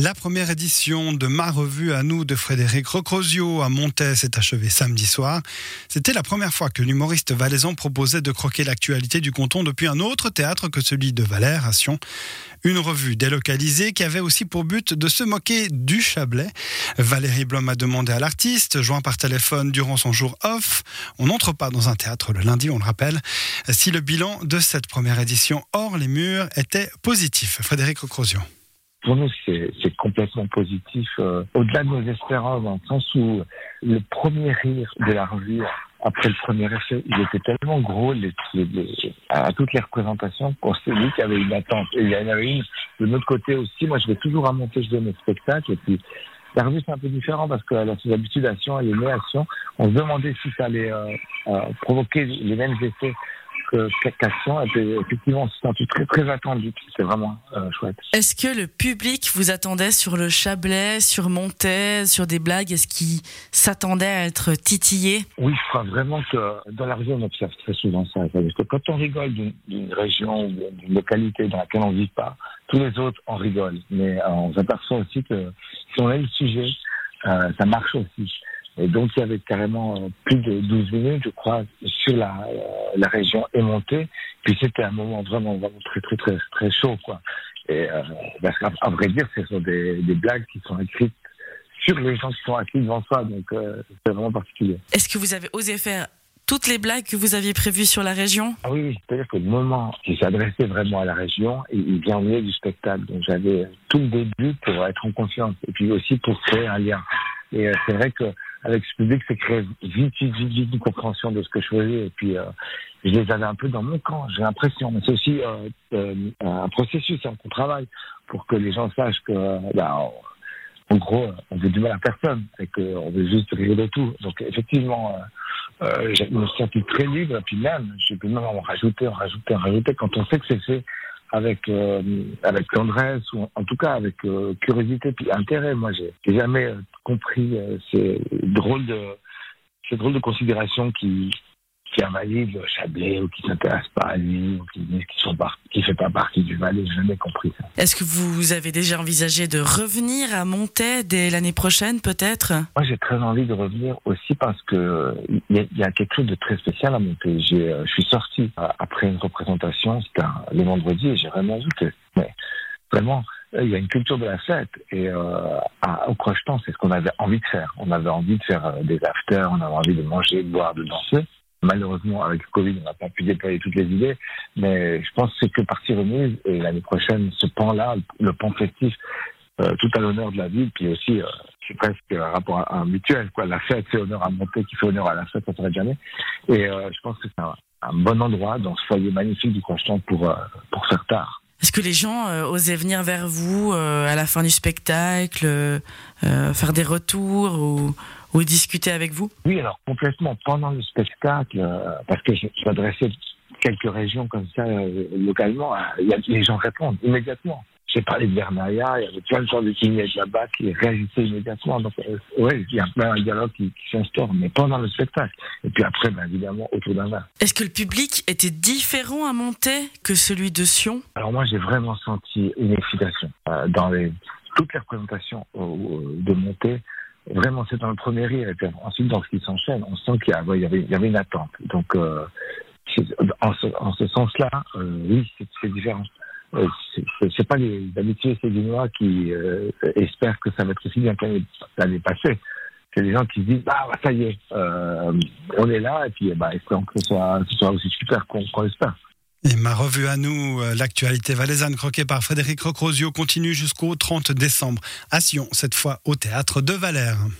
La première édition de ma revue à nous de Frédéric Rocrosio à Montais s'est achevée samedi soir. C'était la première fois que l'humoriste valaisan proposait de croquer l'actualité du canton depuis un autre théâtre que celui de Valère à Sion. Une revue délocalisée qui avait aussi pour but de se moquer du Chablais. Valérie Blom a demandé à l'artiste, joint par téléphone durant son jour off, on n'entre pas dans un théâtre le lundi, on le rappelle, si le bilan de cette première édition hors les murs était positif. Frédéric Rocrosio pour nous, c'est complètement positif, euh, au-delà de nos espérances, dans le sens où le premier rire de la revue, après le premier effet, il était tellement gros à toutes les représentations qu'on s'est dit qu'il y avait une attente. Et il y en avait une de notre côté aussi. Moi, je vais toujours à je donne mes spectacles. Et puis, la revue, c'est un peu différent parce qu'elle a ses habitudes à Sion, elle est née à Sion. On se demandait si ça allait euh, euh, provoquer les mêmes effets que Cacation était effectivement c'est très très attendu. C'est vraiment euh, chouette. Est-ce que le public vous attendait sur le Chablais, sur Montaigne, sur des blagues? Est-ce qu'il s'attendait à être titillé? Oui, je crois vraiment que dans la région on observe très souvent ça. Parce que quand on rigole d'une région ou d'une localité dans laquelle on ne vit pas, tous les autres en rigolent. Mais euh, on s'aperçoit aussi que si on a le sujet, euh, ça marche aussi. Et donc, il y avait carrément euh, plus de 12 minutes, je crois, sur la, euh, la région émontée. Puis c'était un moment vraiment, vraiment très, très, très, très chaud, quoi. Et euh, parce qu'à vrai dire, ce sont des, des blagues qui sont écrites sur les gens qui sont assis devant soi. Donc, euh, c'est vraiment particulier. Est-ce que vous avez osé faire toutes les blagues que vous aviez prévues sur la région? Ah oui, oui. c'est-à-dire que le moment qui s'adressait vraiment à la région, il vient au milieu du spectacle. Donc j'avais tout le début pour être en confiance et puis aussi pour créer un lien. Et c'est vrai que avec ce public, c'est créer vite, vite, vite, une compréhension de ce que je faisais. Et puis, euh, je les avais un peu dans mon camp, j'ai l'impression. Mais c'est aussi euh, euh, un processus, hein, qu'on travaille pour que les gens sachent que, bah, en gros, on veut du mal à personne et qu'on veut juste rire de tout. Donc, effectivement, je me sens très libre. Et puis même, je peux même en rajouter, en rajouter, en rajouter. Quand on sait que c'est fait avec avec tendresse ou en tout cas avec curiosité puis intérêt. Moi, j'ai jamais compris ces drôles de ces drôles de considérations qui qui invalident le Chablais ou qui s'intéressent pas à lui ou qui disent qui fait pas partie du Valais. J'ai jamais compris ça. Est-ce que vous avez déjà envisagé de revenir à Montaix dès l'année prochaine, peut-être? Moi, j'ai très envie de revenir aussi parce que il y, a quelque chose de très spécial à Montaix. je suis sorti après une représentation, c'était le vendredi, et j'ai vraiment vu que, mais vraiment, il y a une culture de la fête et euh, à, au crocheton, c'est ce qu'on avait envie de faire. On avait envie de faire des afters, on avait envie de manger, de boire, de danser. Malheureusement, avec le Covid, on n'a pas pu déployer toutes les idées, mais je pense que c'est que partie remise et l'année prochaine, ce pan-là, le pan festif, euh, tout à l'honneur de la ville, puis aussi, euh, c'est presque un rapport à un mutuel, quoi. La fête fait honneur à monter, qui fait honneur à la fête, ça serait jamais. Et euh, je pense que c'est un, bon endroit dans ce foyer magnifique du Crocheton pour, euh, pour faire tard. Est-ce que les gens euh, osaient venir vers vous euh, à la fin du spectacle, euh, faire des retours ou, ou, discuter avec vous? Oui, alors complètement. Pendant le spectacle, parce que je, je m'adressais quelques régions comme ça localement, les gens répondent immédiatement. J'ai parlé de Bernaya, il y avait plein de gens de Tignes là-bas qui réagissaient immédiatement. Donc, euh, oui, il y a plein un dialogue qui, qui s'instaure, mais pendant le spectacle. Et puis après, ben, évidemment, autour d'un verre. Est-ce que le public était différent à Montaix que celui de Sion? Alors moi, j'ai vraiment senti une excitation. Euh, dans les, toutes les représentations euh, de Montaix, vraiment, c'est dans le premier rire. Et puis ensuite, dans ce qui s'enchaîne, on sent qu'il y, avait, il y avait une attente. Donc, euh, en ce, en ce sens-là, euh, oui, c'est différent. Euh, c'est pas les habitués sédinois qui euh, espèrent que ça va être aussi bien que l'année passée. C'est des gens qui se disent bah, bah ça y est, euh, on est là et puis bah espérons que ce soit, ce soit aussi super qu'on qu espère. Et ma revue à nous, euh, l'actualité valaisanne croquée par Frédéric Rocrosio continue jusqu'au 30 décembre à Sion, cette fois au théâtre de Valère.